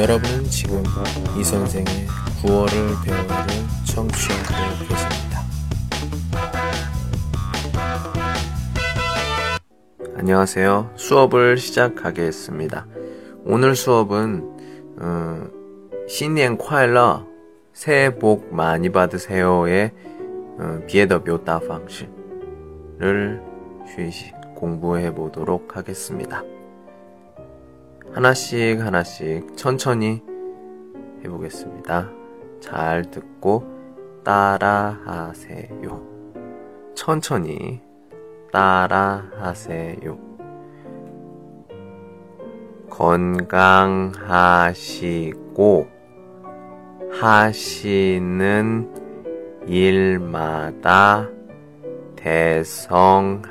여러분은 지금 이 선생의 구월을 배우를 청취하고 계십니다. 안녕하세요. 수업을 시작하겠습니다. 오늘 수업은 어, 신년 快乐 새해 복 많이 받으세요의 어, 비에더 묘다 방식을 공부해 보도록 하겠습니다. 하나씩 하나씩 천천히 해보겠습니다. 잘 듣고 따라하세요. 천천히 따라하세요. 건강하시고 하시는 일마다 대성하시기를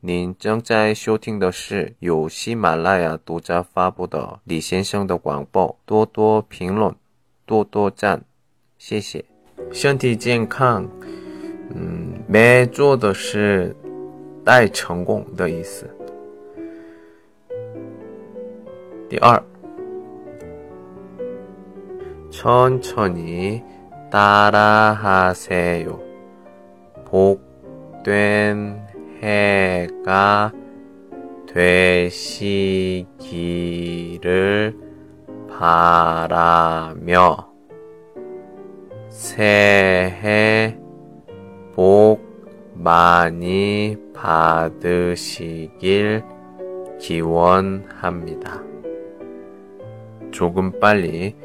您正在收听的是由喜马拉雅独家发布的李先生的广播，多多评论，多多赞，谢谢。身体健康， 嗯，没做的是带成功的意思。第二，천천히따라하세 요， 복된 해가 되시기를 바라며 새해 복 많이 받으시길 기원합니다. 조금 빨리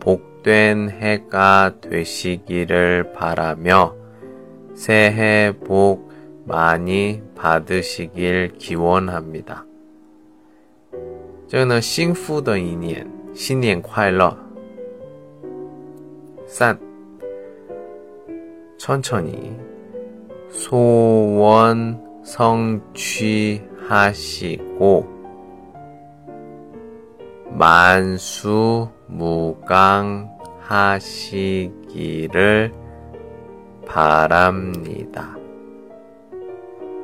복된 해가 되시기를 바라며 새해 복 많이 받으시길 기원합니다. 这个呢幸福的一年新年快乐三 천천히 소원 성취하시고 만수무강하시기를 바랍니다.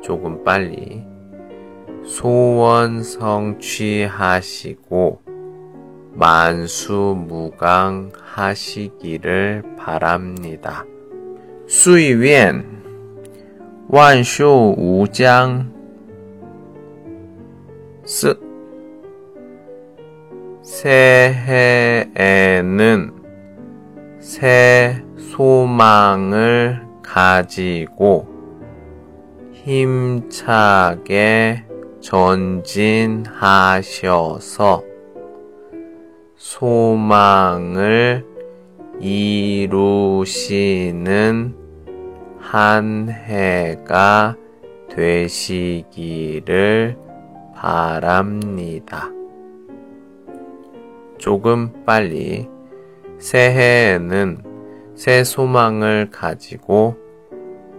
조금 빨리 소원 성취하시고 만수무강 하시기를 바랍니다. 수위엔 완쇼우장 스 새해에는 새 소망을 가지고 힘차게 전진하셔서 소망을 이루시는 한 해가 되시기를 바랍니다. 조금 빨리 새해에는 새 소망을 가지고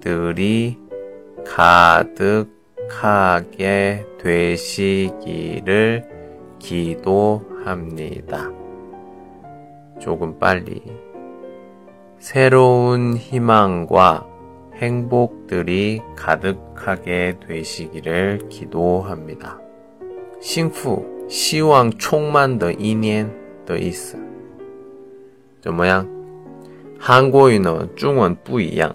들이 가득하게 되시기를 기도합니다. 조금 빨리. 새로운 희망과 행복들이 가득하게 되시기를 기도합니다. 幸福希望 총만 더 이년 더 있어. 怎么样? 한국어, 중원 不一样。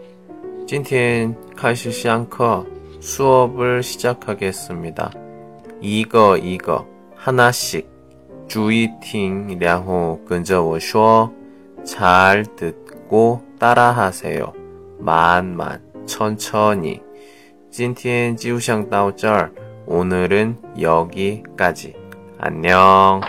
今天开始上课 수업을 시작하겠습니다. 이거 이거 하나씩 주의听 然后跟着我说잘 듣고 따라하세요. 만만 천천히 今天就上到这儿 오늘은 여기까지. 안녕.